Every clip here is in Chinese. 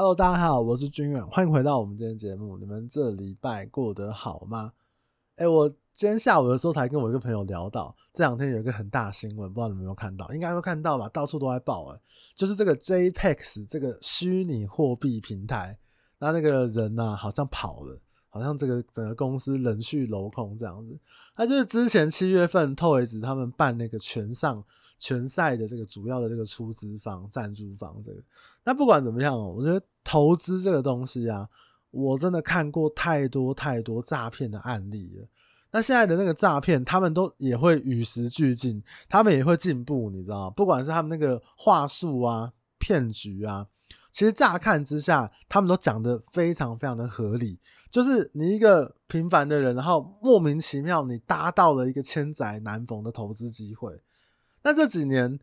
Hello，大家好，我是君远，欢迎回到我们今天节目。你们这礼拜过得好吗？哎、我今天下午的时候才跟我一个朋友聊到，这两天有一个很大新闻，不知道你们有没有看到？应该会看到吧，到处都在报哎，就是这个 JPEX 这个虚拟货币平台，那那个人呐、好像跑了，好像这个整个公司人去楼空这样子。他就是之前七月份 Toys 他们办那个全上。拳赛的这个主要的这个出资方、赞助方，这个那不管怎么样哦，我觉得投资这个东西啊，我真的看过太多太多诈骗的案例了。那现在的那个诈骗，他们都也会与时俱进，他们也会进步，你知道吗？不管是他们那个话术啊、骗局啊，其实乍看之下，他们都讲得非常非常的合理。就是你一个平凡的人，然后莫名其妙你搭到了一个千载难逢的投资机会。那这几年，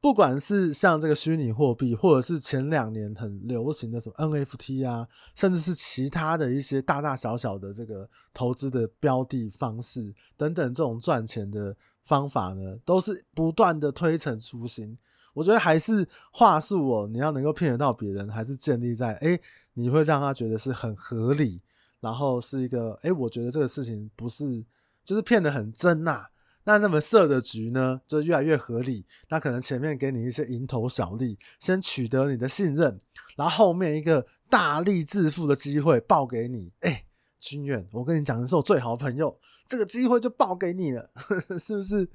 不管是像这个虚拟货币，或者是前两年很流行的什么 NFT 啊，甚至是其他的一些大大小小的这个投资的标的方式等等，这种赚钱的方法呢，都是不断的推陈出新。我觉得还是话术哦，你要能够骗得到别人，还是建立在诶，你会让他觉得是很合理，然后是一个诶，我觉得这个事情不是就是骗得很真呐、啊。那那么设的局呢，就越来越合理。那可能前面给你一些蝇头小利，先取得你的信任，然后后面一个大力致富的机会报给你。哎、君，远，我跟你讲，你是我最好的朋友，这个机会就报给你了，是不是？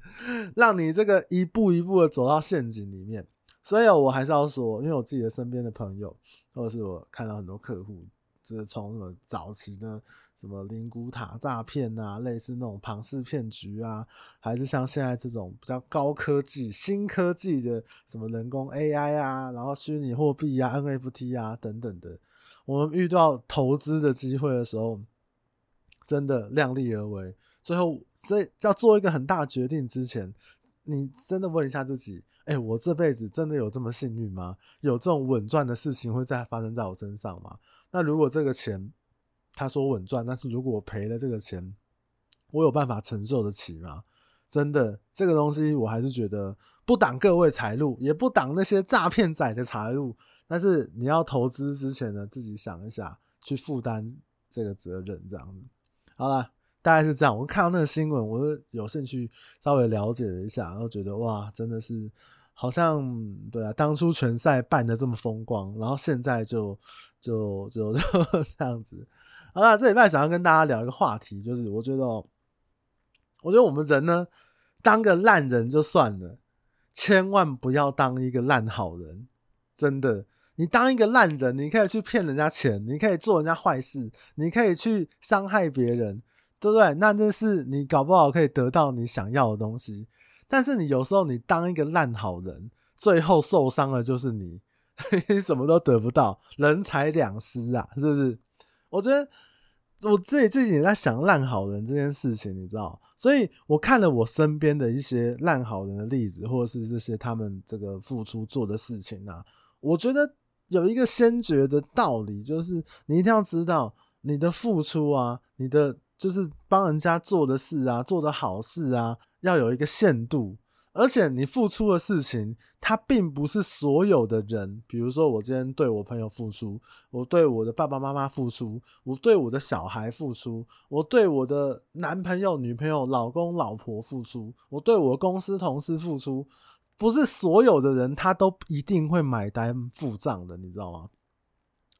让你这个一步一步的走到陷阱里面。所以我还是要说，因为我自己的身边的朋友，或者是我看到很多客户。就是从什么早期的什么灵骨塔诈骗啊，类似那种庞氏骗局啊，还是像现在这种比较高科技、新科技的什么人工 AI 啊，然后虚拟货币啊、NFT 啊等等的，我们遇到投资的机会的时候，真的量力而为。最后，这要做一个很大决定之前，你真的问一下自己：哎、我这辈子真的有这么幸运吗？有这种稳赚的事情会再发生在我身上吗？那如果这个钱，他说稳赚，但是如果我赔了这个钱，我有办法承受得起吗？真的，这个东西我还是觉得不挡各位财路，也不挡那些诈骗仔的财路。但是你要投资之前呢，自己想一下，去负担这个责任，这样子。好了，大概是这样。我看到那个新闻，我就有兴趣稍微了解了一下，然后觉得哇，真的是。好像对啊，当初拳赛办得这么风光，然后现在就就就就 这样子。好了，这礼拜想要跟大家聊一个话题，就是我觉得，我觉得我们人呢，当个烂人就算了，千万不要当一个烂好人。真的，你当一个烂人，你可以去骗人家钱，你可以做人家坏事，你可以去伤害别人，对不对？那这是你搞不好可以得到你想要的东西。但是你有时候你当一个烂好人，最后受伤的就是，你 什么都得不到，人财两失啊，是不是？我觉得我自己自己也在想烂好人这件事情，你知道？所以我看了我身边的一些烂好人的例子，或者是这些他们这个付出做的事情啊，我觉得有一个先决的道理，就是你一定要知道你的付出啊，你的就是帮人家做的事啊，做的好事啊。要有一个限度，而且你付出的事情，它并不是所有的人。比如说，我今天对我朋友付出，我对我的爸爸妈妈付出，我对我的小孩付出，我对我的男朋友、女朋友、老公、老婆付出，我对我公司同事付出，不是所有的人他都一定会买单付账的，你知道吗？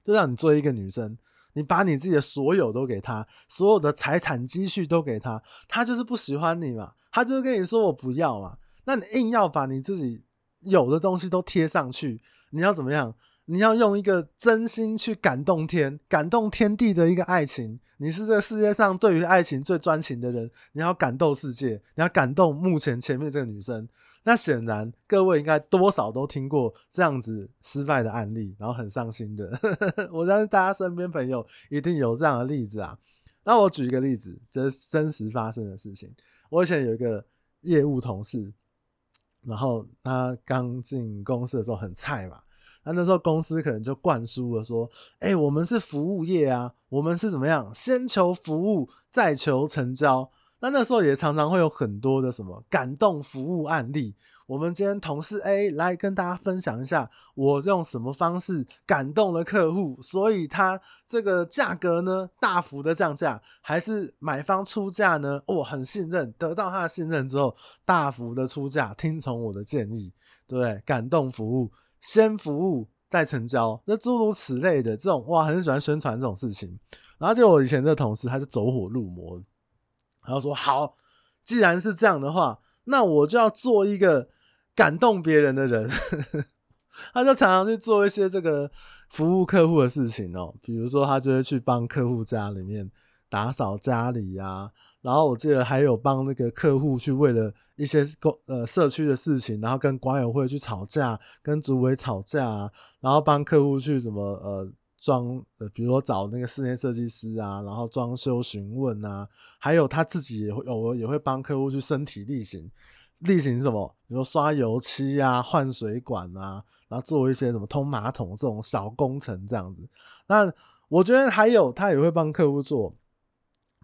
就像你作为一个女生，你把你自己的所有都给他，所有的财产积蓄都给他，他就是不喜欢你嘛。他就是跟你说我不要嘛，那你硬要把你自己有的东西都贴上去，你要怎么样？你要用一个真心去感动天、感动天地的一个爱情。你是这个世界上对于爱情最专情的人，你要感动世界，你要感动目前前面这个女生。那显然各位应该多少都听过这样子失败的案例，然后很伤心的。我相信大家身边朋友一定有这样的例子啊。那我举一个例子，这是真实发生的事情。我以前有一个业务同事，然后他刚进公司的时候很菜嘛，那那时候公司可能就灌输了说：“哎，我们是服务业啊，我们是怎么样，先求服务，再求成交。”那那时候也常常会有很多的什么感动服务案例，我们今天同事 A 来跟大家分享一下，我用什么方式感动了客户，所以他这个价格呢大幅的降价，还是买方出价呢？我、很信任，得到他的信任之后，大幅的出价，听从我的建议，对？感动服务，先服务再成交，那诸如此类的这种，哇，很喜欢宣传这种事情。然后就我以前的同事，他是走火入魔，然后说好，既然是这样的话，那我就要做一个。感动别人的人，他就常常去做一些这个服务客户的事情哦。比如说，他就会去帮客户家里面打扫家里呀。然后我记得还有帮那个客户去为了一些公呃社区的事情，然后跟管委会去吵架，跟主委吵架，然后帮客户去什么呃装呃，比如说找那个室内设计师啊，然后装修询问啊，还有他自己也会偶尔也会帮客户去身体力行。例行什么，比如说刷油漆啊、换水管啊，然后做一些什么通马桶这种小工程这样子。那我觉得还有，他也会帮客户做，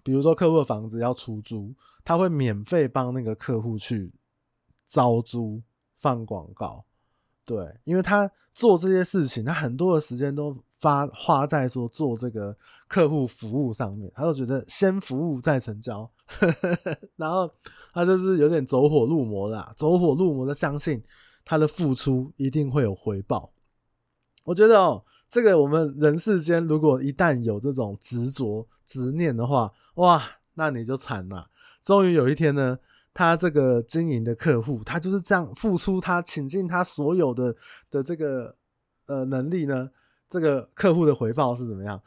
比如说客户的房子要出租，他会免费帮那个客户去招租、放广告。对，因为他做这些事情，他很多的时间都发花在说做这个客户服务上面，他就觉得先服务再成交。然后他就是有点走火入魔啦，走火入魔的相信他的付出一定会有回报。我觉得哦，这个我们人世间如果一旦有这种执着执念的话，哇，那你就惨了。终于有一天呢，他这个经营的客户，他就是这样付出，他倾尽他所有的的这个呃能力呢，这个客户的回报是怎么样？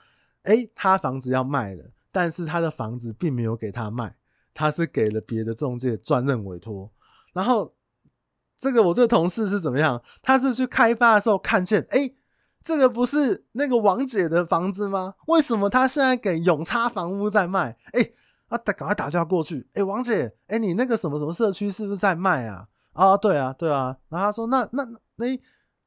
诶，他房子要卖了。但是他的房子并没有给他卖，他是给了别的中介专任委托。然后这个我这个同事是怎么样？他是去开发的时候看见，哎、这个不是那个王姐的房子吗？为什么他现在给永差房屋在卖？哎、欸，啊，赶快打电话过去。哎、王姐，哎、你那个什么什么社区是不是在卖啊？啊，对啊，对啊。然后他说，那那那、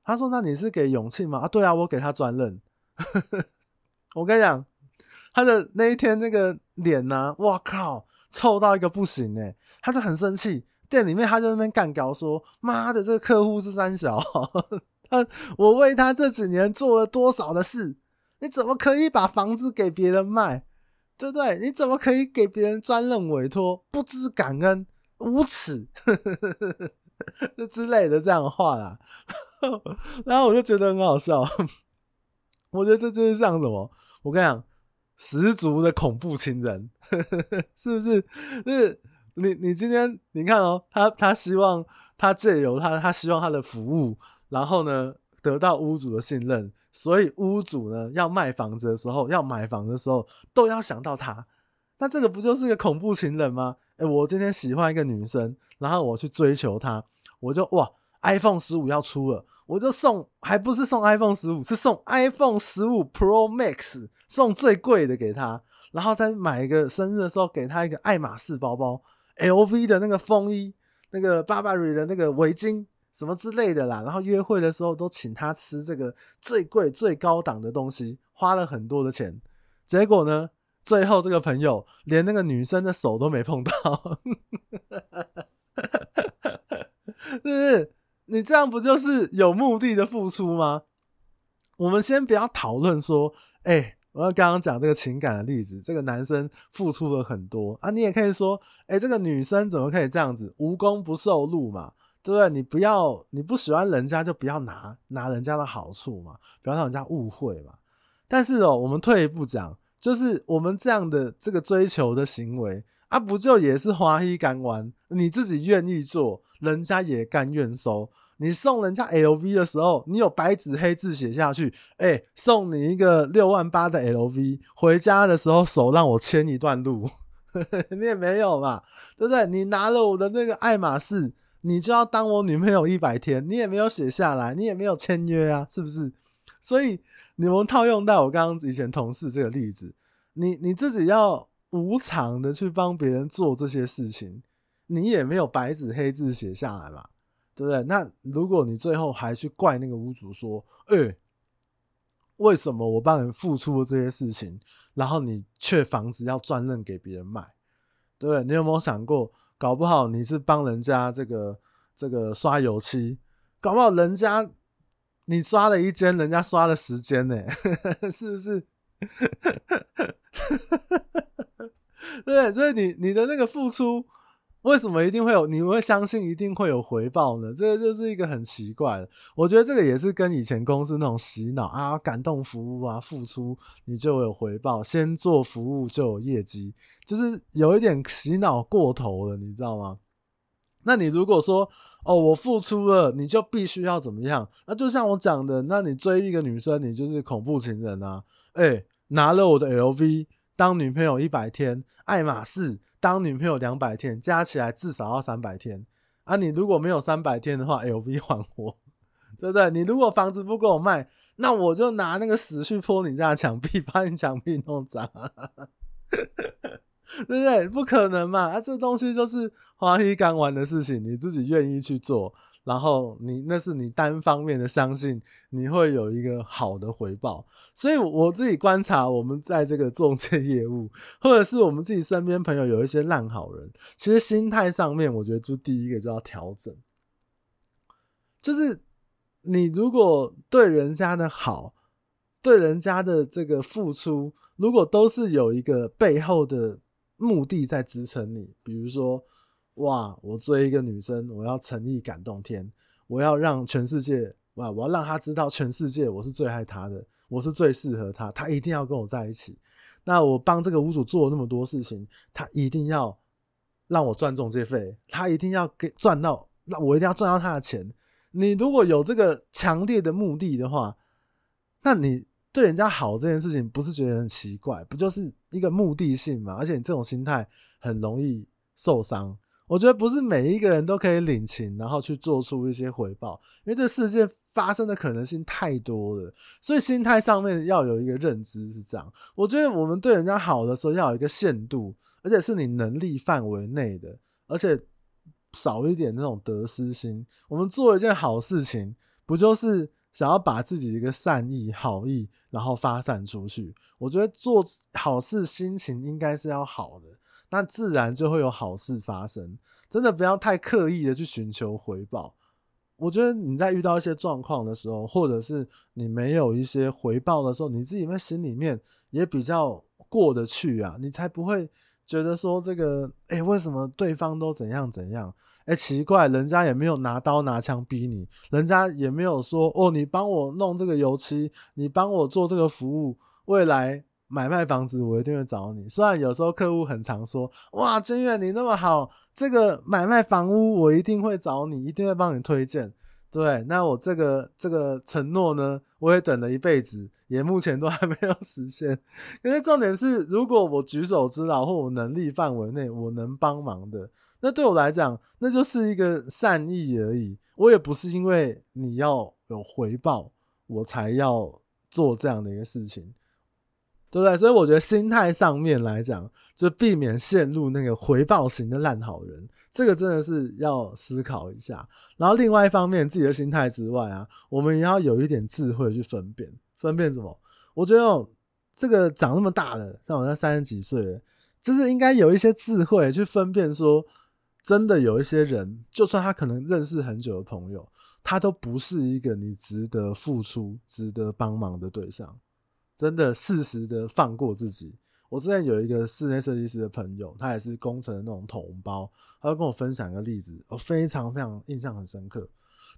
他说那你是给永庆吗？啊，对啊，我给他专任。我跟你讲。他的那一天那个脸呐、啊，哇靠，臭到一个不行诶、他是很生气，店里面他就在那边干譙说：“妈的，这个客户是三小，他我为他这几年做了多少的事，你怎么可以把房子给别人卖？对不对？你怎么可以给别人专任委托？不知感恩，无耻，这之类的这样的话啦。然后我就觉得很好笑，我觉得这就是像什么？我跟你讲。十足的恐怖情人，是不是？是，你你今天你看哦，他他希望他借由他他希望他的服务，然后呢得到屋主的信任，所以屋主呢要卖房子的时候，要买房的时候都要想到他。那这个不就是一个恐怖情人吗？哎、我今天喜欢一个女生，然后我去追求她，我就哇，iPhone 十五要出了。我就送，还不是送 iPhone 十五，是送 iPhone 十五 Pro Max，送最贵的给他，然后再买一个生日的时候给他一个爱马仕包包，LV 的那个风衣，那个 Burberry 的那个围巾，什么之类的啦。然后约会的时候都请他吃这个最贵最高档的东西，花了很多的钱。结果呢，最后这个朋友连那个女生的手都没碰到，是不是？你这样不就是有目的的付出吗？我们先不要讨论说，哎、我要刚刚讲这个情感的例子，这个男生付出了很多啊，你也可以说，哎、这个女生怎么可以这样子，无功不受禄嘛，对不对？你不要，你不喜欢人家就不要拿拿人家的好处嘛，不要让人家误会嘛。但是哦，我们退一步讲，就是我们这样的这个追求的行为啊，不就也是花一干弯，你自己愿意做。人家也甘愿收。你送人家 LV 的时候，你有白纸黑字写下去，哎、送你一个六万八的 LV，回家的时候手让我牵一段路，你也没有嘛，对不对？你拿了我的那个爱马仕，你就要当我女朋友一百天，你也没有写下来，你也没有签约啊，是不是？所以你们套用到我刚刚以前同事这个例子，你你自己要无偿的去帮别人做这些事情。你也没有白纸黑字写下来嘛，对不对？那如果你最后还去怪那个屋主说：“哎、为什么我帮人付出了这些事情，然后你却房子要转任给别人卖？”对不对？你有没有想过，搞不好你是帮人家这个这个刷油漆，搞不好人家你刷了一间，人家刷了十间呢，是不是？对，所以你你的那个付出。为什么一定会有？你会相信一定会有回报呢？这个就是一个很奇怪的。我觉得这个也是跟以前公司那种洗脑啊、感动服务啊、付出你就有回报，先做服务就有业绩，就是有一点洗脑过头了，你知道吗？那你如果说哦，我付出了，你就必须要怎么样？那就像我讲的，那你追一个女生，你就是恐怖情人啊！诶，拿了我的 LV 当女朋友一百天，爱马仕。当女朋友两百天，加起来至少要三百天啊！你如果没有三百天的话，LV 还我，对不对？你如果房子不给我卖，那我就拿那个屎去泼你家墙壁，把你墙壁弄脏，对不对？不可能嘛！啊，这东西就是花一干完的事情，你自己愿意去做。然后你那是你单方面的相信你会有一个好的回报，所以我自己观察，我们在这个中介业务，或者是我们自己身边朋友有一些烂好人，其实心态上面，我觉得就第一个就要调整，就是你如果对人家的好，对人家的这个付出，如果都是有一个背后的目的在支撑你，比如说。哇！我追一个女生，我要诚意感动天，我要让全世界哇！我要让她知道全世界我是最爱她的，我是最适合她，她一定要跟我在一起。那我帮这个屋主做了那么多事情，她一定要让我赚中介费，她一定要给赚到，那我一定要赚到她的钱。你如果有这个强烈的目的的话，那你对人家好这件事情不是觉得很奇怪？不就是一个目的性嘛？而且你这种心态很容易受伤。我觉得不是每一个人都可以领情，然后去做出一些回报，因为这世界发生的可能性太多了，所以心态上面要有一个认知是这样。我觉得我们对人家好的时候要有一个限度，而且是你能力范围内的，而且少一点那种得失心。我们做一件好事情，不就是想要把自己一个善意、好意，然后发散出去？我觉得做好事心情应该是要好的。那自然就会有好事发生，真的不要太刻意的去寻求回报。我觉得你在遇到一些状况的时候，或者是你没有一些回报的时候，你自己在心里面也比较过得去啊，你才不会觉得说这个，哎，为什么对方都怎样怎样？哎，奇怪，人家也没有拿刀拿枪逼你，人家也没有说，哦，你帮我弄这个油漆，你帮我做这个服务，未来。买卖房子，我一定会找你。虽然有时候客户很常说：“哇，君远你那么好，这个买卖房屋我一定会找你，一定会帮你推荐。”对，那我这个这个承诺呢，我也等了一辈子，也目前都还没有实现。可是重点是，如果我举手之劳或我能力范围内我能帮忙的，那对我来讲，那就是一个善意而已。我也不是因为你要有回报，我才要做这样的一个事情。对不对？所以我觉得心态上面来讲，就避免陷入那个回报型的烂好人，这个真的是要思考一下。然后另外一方面，自己的心态之外啊，我们也要有一点智慧去分辨，分辨什么？我觉得这个长那么大了，像我在三十几岁，就是应该有一些智慧去分辨，说真的有一些人，就算他可能认识很久的朋友，他都不是一个你值得付出、值得帮忙的对象。真的适时的放过自己。我之前有一个室内设计师的朋友，他也是工程的那种同胞，他就跟我分享一个例子，我非常非常印象很深刻。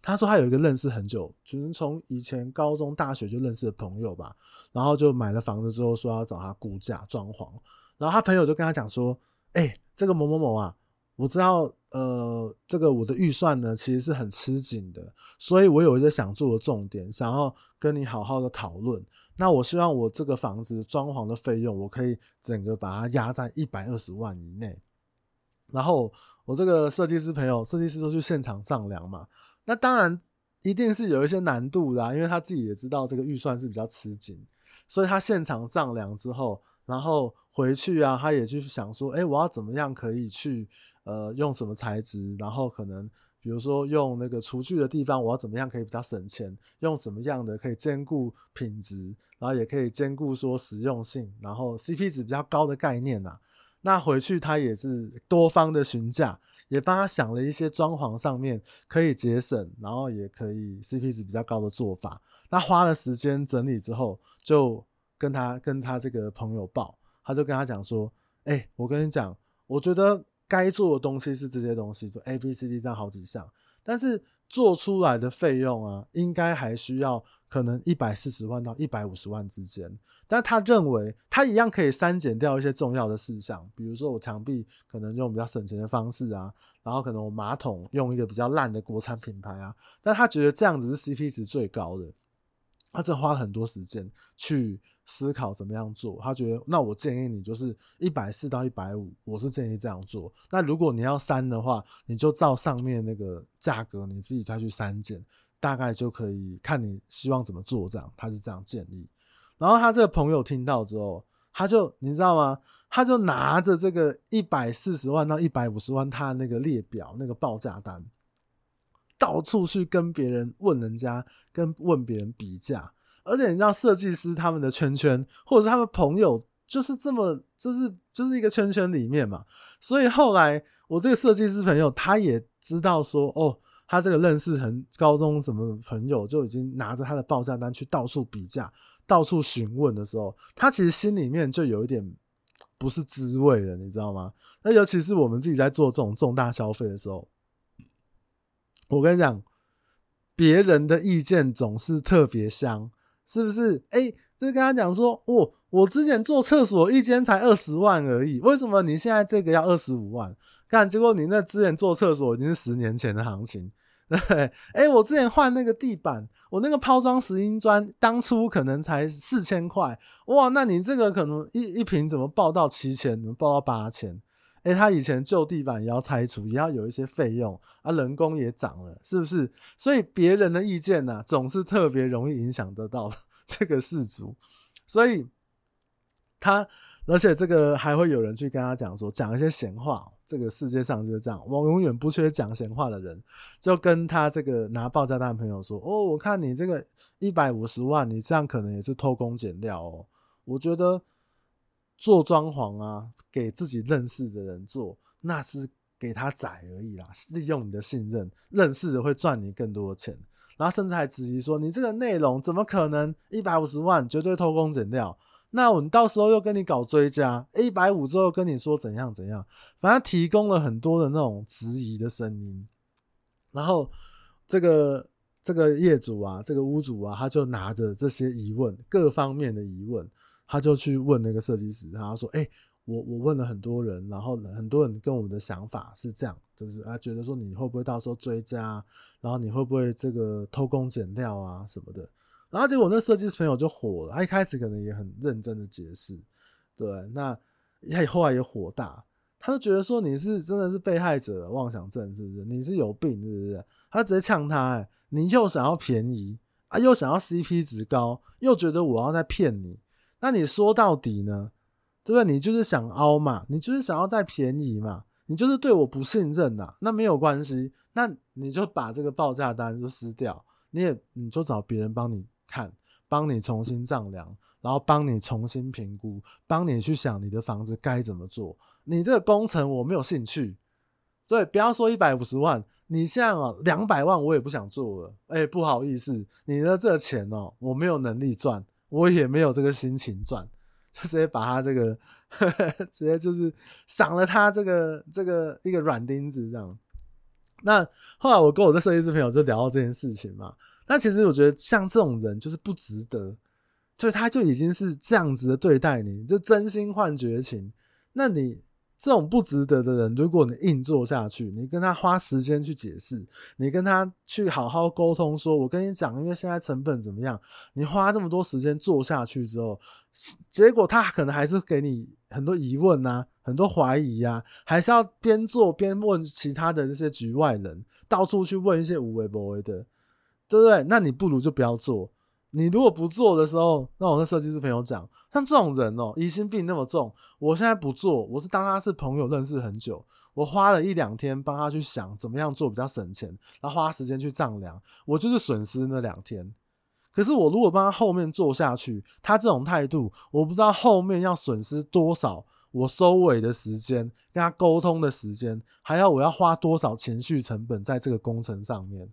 他说他有一个认识很久，就是从以前高中、大学就认识的朋友吧，然后就买了房子之后说要找他估价、装潢，然后他朋友就跟他讲说：“哎，这个某某某啊，我知道，呃，这个我的预算呢其实是很吃紧的，所以我有一些想做的重点，想要跟你好好的讨论。”那我希望我这个房子装潢的费用，我可以整个把它压在一百二十万以内。然后我这个设计师朋友，设计师都去现场丈量嘛。那当然一定是有一些难度的，因为他自己也知道这个预算是比较吃紧，所以他现场丈量之后，然后回去啊，他也去想说，哎，我要怎么样可以去呃用什么材质，然后可能。比如说用那个厨具的地方，我要怎么样可以比较省钱？用什么样的可以兼顾品质，然后也可以兼顾说实用性，然后 CP 值比较高的概念呐、啊。那回去他也是多方的询价，也帮他想了一些装潢上面可以节省，然后也可以 CP 值比较高的做法。那花了时间整理之后，就跟他跟他这个朋友报，他就跟他讲说：“哎、我跟你讲，我觉得该做的东西是这些东西，就 A、B、C、D 这样好几项，但是做出来的费用啊，应该还需要。”可能一百四十万到一百五十万之间，但他认为他一样可以删减掉一些重要的事项，比如说我墙壁可能用比较省钱的方式啊，然后可能我马桶用一个比较烂的国产品牌啊，但他觉得这样子是 CP 值最高的，他这花了很多时间去思考怎么样做，他觉得那我建议你就是一百四到一百五，我是建议这样做，那如果你要删的话，你就照上面那个价格你自己再去删减。大概就可以看你希望怎么做，这样他是这样建议。然后他这个朋友听到之后，他就你知道吗？他就拿着这个一百四十万到一百五十万他那个列表那个报价单，到处去跟别人问人家，跟问别人比价。而且你知道设计师他们的圈圈，或者是他们朋友，就是这么就是就是一个圈圈里面嘛。所以后来我这个设计师朋友他也知道说哦。他这个认识很高中什么朋友就已经拿着他的报价单去到处比价、到处询问的时候，他其实心里面就有一点不是滋味的，你知道吗？那尤其是我们自己在做这种重大消费的时候，我跟你讲，别人的意见总是特别香，是不是？哎、欸，就跟他讲说，哦，我之前做厕所一间才二十万而已，为什么你现在这个要二十五万？看，结果你那之前做厕所已经是十年前的行情，对，哎、我之前换那个地板，我那个抛装石英砖当初可能才四千块，哇，那你这个可能一一瓶怎么报到七千，怎么报到八千？哎，他以前旧地板也要拆除，也要有一些费用啊，人工也涨了，是不是？所以别人的意见呢、总是特别容易影响得到 这个事主，所以他。而且这个还会有人去跟他讲说，讲一些闲话。这个世界上就是这样，我永远不缺讲闲话的人。就跟他这个拿报价单的朋友说：“哦，我看你这个一百五十万，你这样可能也是偷工减料哦。我觉得做装潢啊，给自己认识的人做，那是给他宰而已啦，利用你的信任，认识的会赚你更多的钱。然后甚至还质疑说，你这个内容怎么可能一百五十万绝对偷工减料？”那我们到时候又跟你搞追加，一百五之后跟你说怎样怎样，反正提供了很多的那种质疑的声音，然后这个这个业主啊，这个屋主啊，他就拿着这些疑问，各方面的疑问，他就去问那个设计师，他说：“哎、我我问了很多人，然后很多人跟我们的想法是这样，就是啊，觉得说你会不会到时候追加，然后你会不会这个偷工减料啊什么的。”然后结果那设计师朋友就火了，他一开始可能也很认真的解释，对，那他后来也火大，他就觉得说你是真的是被害者妄想症是不是？你是有病是不是？他直接呛他，欸，你又想要便宜啊，又想要 CP 值高，又觉得我要在骗你，那你说到底呢？对不对？你就是想凹嘛，你就是想要再便宜嘛，你就是对我不信任呐，那没有关系，那你就把这个报价单就撕掉，你也你就找别人帮你。看，帮你重新丈量，然后帮你重新评估，帮你去想你的房子该怎么做。你这个工程我没有兴趣，所以不要说一百五十万，你像啊两百万我也不想做了。哎，不好意思，你的这钱哦，我没有能力赚，我也没有这个心情赚，就直接把他这个呵呵 直接就是赏了他这个这个一个软钉子这样。那后来我跟我的设计师朋友就聊到这件事情嘛。那其实我觉得像这种人就是不值得，就他就已经是这样子的对待你，就真心换绝情。那你这种不值得的人，如果你硬做下去，你跟他花时间去解释，你跟他去好好沟通，说我跟你讲，因为现在成本怎么样，你花这么多时间做下去之后，结果他可能还是给你很多疑问啊，很多怀疑啊，还是要边做边问其他的这些局外人，到处去问一些无为不为的。对不对？那你不如就不要做。你如果不做的时候，那我那设计师朋友讲，像这种人哦，疑心病那么重。我现在不做，我是当他是朋友认识很久，我花了一两天帮他去想怎么样做比较省钱，然后花时间去丈量，我就是损失那两天。可是我如果帮他后面做下去，他这种态度，我不知道后面要损失多少。我收尾的时间，跟他沟通的时间，还要我要花多少情绪成本在这个工程上面？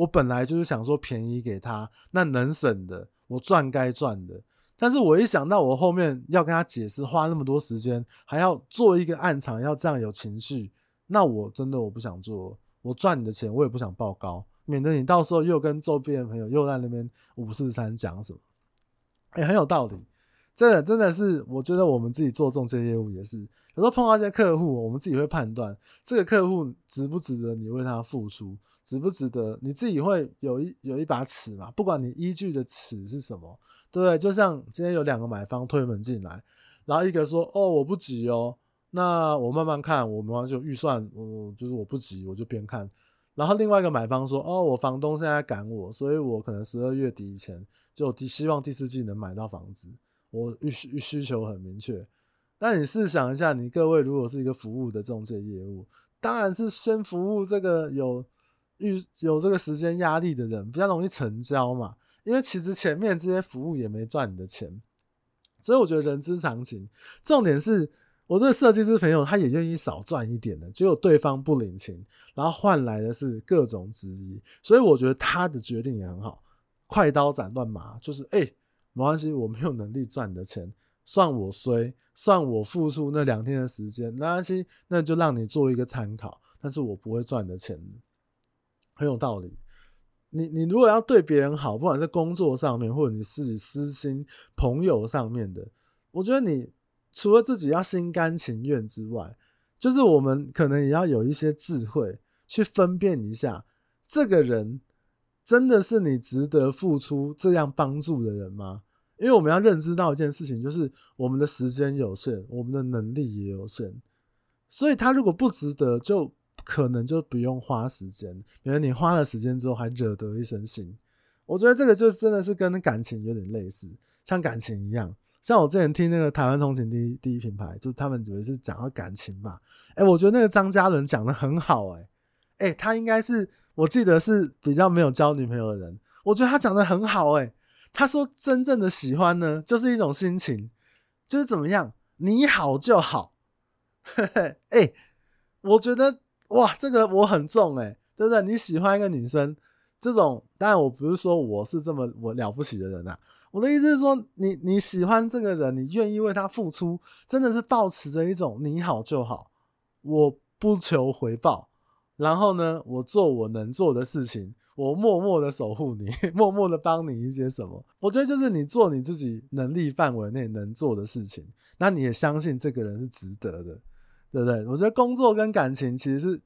我本来就是想说便宜给他，那能省的我赚该赚的。但是我一想到我后面要跟他解释，花那么多时间，还要做一个暗场，要这样有情绪，那我真的我不想做。我赚你的钱，我也不想报高，免得你到时候又跟周边的朋友又在那边五四三讲什么。哎，很有道理。真的真的是，我觉得我们自己做中介业务也是，有时候碰到一些客户，我们自己会判断这个客户值不值得你为他付出，值不值得，你自己会有一有一把尺嘛，不管你依据的尺是什么。对不对？就像今天有两个买方推门进来，然后一个说：“哦，我不急哦，那我慢慢看，我没关系，预算，我就是我不急，我就边看。”然后另外一个买方说：“哦，我房东现在赶我，所以我可能十二月底以前就希望第四季能买到房子，我需需需求很明确。”那你试想一下，你各位如果是一个服务的中介业务，当然是先服务这个有预有这个时间压力的人，比较容易成交嘛。因为其实前面这些服务也没赚你的钱，所以我觉得人之常情。重点是我这个设计师朋友，他也愿意少赚一点的，结果对方不领情，然后换来的是各种质疑。所以我觉得他的决定也很好，快刀斩乱麻，就是哎、没关系，我没有能力赚你的钱，算我衰，算我付出那两天的时间，没关系，那就让你做一个参考，但是我不会赚你的钱，很有道理。你你如果要对别人好，不管是工作上面，或者你自己私心朋友上面的，我觉得你除了自己要心甘情愿之外，就是我们可能也要有一些智慧去分辨一下，这个人真的是你值得付出这样帮助的人吗？因为我们要认知到一件事情，就是我们的时间有限，我们的能力也有限，所以他如果不值得，就。可能就不用花时间，因为你花了时间之后还惹得一身腥。我觉得这个就真的是跟感情有点类似，像感情一样。像我之前听那个台湾通勤第一第一品牌，就是他们以为是讲到感情嘛。哎，我觉得那个张嘉伦讲得很好，欸，哎，哎，他应该是我记得是比较没有交女朋友的人。我觉得他讲得很好，欸，哎，他说真正的喜欢呢，就是一种心情，就是怎么样，你好就好。嘿嘿，哎，我觉得。哇，这个我很重诶，对不对？你喜欢一个女生，这种当然我不是说我是这么我了不起的人呐。我的意思是说，你你喜欢这个人，你愿意为他付出，真的是抱持着一种你好就好，我不求回报。然后呢，我做我能做的事情，我默默的守护你，默默的帮你一些什么。我觉得就是你做你自己能力范围内能做的事情，那你也相信这个人是值得的。对不对？我觉得工作跟感情其实是，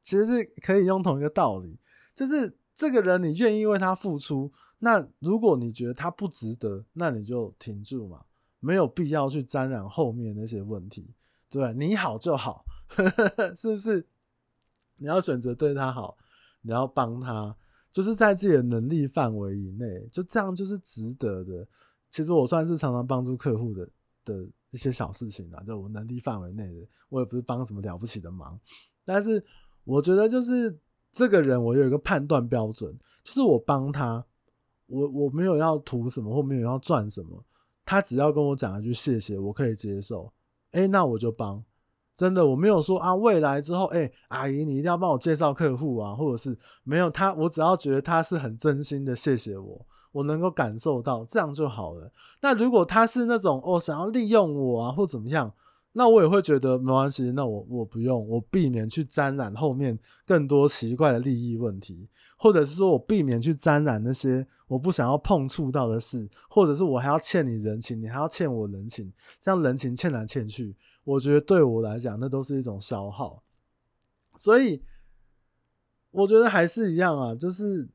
其实是可以用同一个道理，就是这个人你愿意为他付出，那如果你觉得他不值得，那你就停住嘛，没有必要去沾染后面那些问题，对吧？你好就好，是不是？你要选择对他好，你要帮他，就是在自己的能力范围以内，就这样就是值得的。其实我算是常常帮助客户的的。一些小事情啊，就我能力范围内的，我也不是帮什么了不起的忙，但是我觉得就是这个人，我有一个判断标准，就是我帮他，我我没有要图什么或没有要赚什么，他只要跟我讲一句谢谢，我可以接受，哎，那我就帮，真的我没有说啊，未来之后，哎，阿姨你一定要帮我介绍客户啊，或者是没有他，我只要觉得他是很真心的谢谢我。我能够感受到，这样就好了。那如果他是那种哦，想要利用我啊，或怎么样，那我也会觉得没关系。那我我不用，我避免去沾染后面更多奇怪的利益问题，或者是说我避免去沾染那些我不想要碰触到的事，或者是我还要欠你人情，你还要欠我人情，这样人情欠来欠去，我觉得对我来讲，那都是一种消耗。所以我觉得还是一样啊，就是。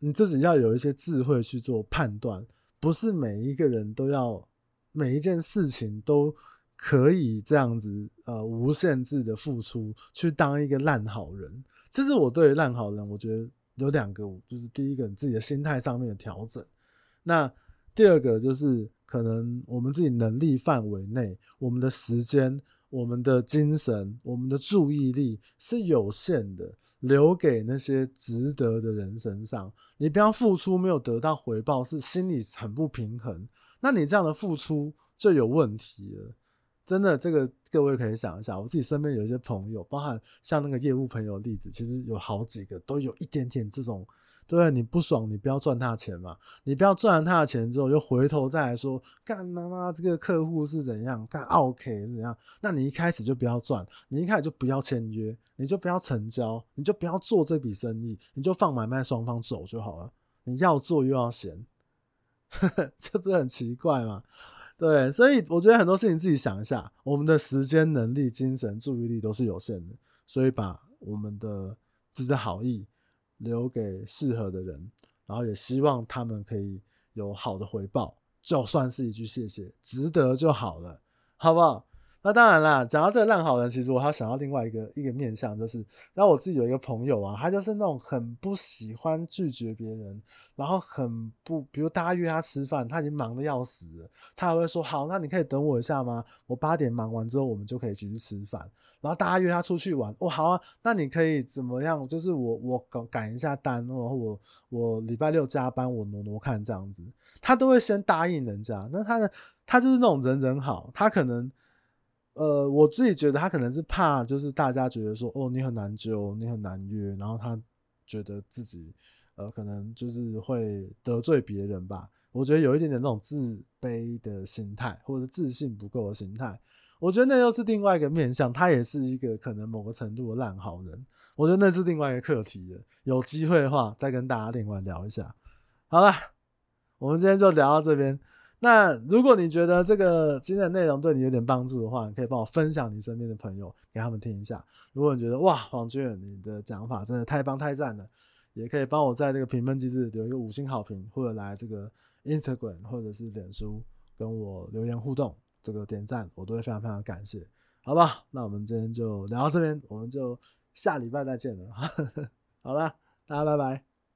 你自己要有一些智慧去做判断，不是每一个人都要每一件事情都可以这样子呃无限制的付出去当一个烂好人。这是我对烂好人，我觉得有两个，就是第一个你自己的心态上面的调整，那第二个就是可能我们自己能力范围内，我们的时间。我们的精神，我们的注意力是有限的，留给那些值得的人身上。你不要付出没有得到回报，是心里很不平衡。那你这样的付出就有问题了。真的，这个各位可以想一下，我自己身边有一些朋友，包含像那个业务朋友例子，其实有好几个都有一点点这种，对，你不爽，你不要赚他钱嘛，你不要赚了他的钱之后，又回头再来说，干嘛嘛，这个客户是怎样，干 OK 是怎样，那你一开始就不要赚，你一开始就不要签约，你就不要成交，你就不要做这笔生意，你就放买卖双方走就好了，你要做又要闲，这不是很奇怪吗？对，所以我觉得很多事情自己想一下，我们的时间、能力、精神、注意力都是有限的，所以把我们的自己的好意留给适合的人，然后也希望他们可以有好的回报，就算是一句谢谢，值得就好了，好不好？那当然啦，讲到这个烂好人，其实我还想到另外一个一个面向，就是，然后我自己有一个朋友啊，他就是那种很不喜欢拒绝别人，然后很不，比如大家约他吃饭，他已经忙得要死，他还会说好，那你可以等我一下吗？我八点忙完之后，我们就可以去吃饭。然后大家约他出去玩，哦，好啊，那你可以怎么样？就是我我赶赶一下单，然后我我礼拜六加班，我挪挪看这样子，他都会先答应人家。那他的他就是那种人人好，他可能。呃，我自己觉得他可能是怕，就是大家觉得说，哦，你很难揪，你很难约，然后他觉得自己，呃，可能就是会得罪别人吧。我觉得有一点点那种自卑的心态，或者自信不够的心态。我觉得那又是另外一个面向，他也是一个可能某个程度的烂好人。我觉得那是另外一个课题了。有机会的话，再跟大家另外聊一下。好了，我们今天就聊到这边。那如果你觉得这个今天的内容对你有点帮助的话，你可以帮我分享你身边的朋友给他们听一下。如果你觉得哇，黄俊你的讲法真的太棒太赞了，也可以帮我在这个评分机制留一个五星好评，或者来这个 Instagram 或者是脸书跟我留言互动，这个点赞我都会非常非常感谢，好吧？那我们今天就聊到这边，我们就下礼拜再见了。好了，大家拜拜。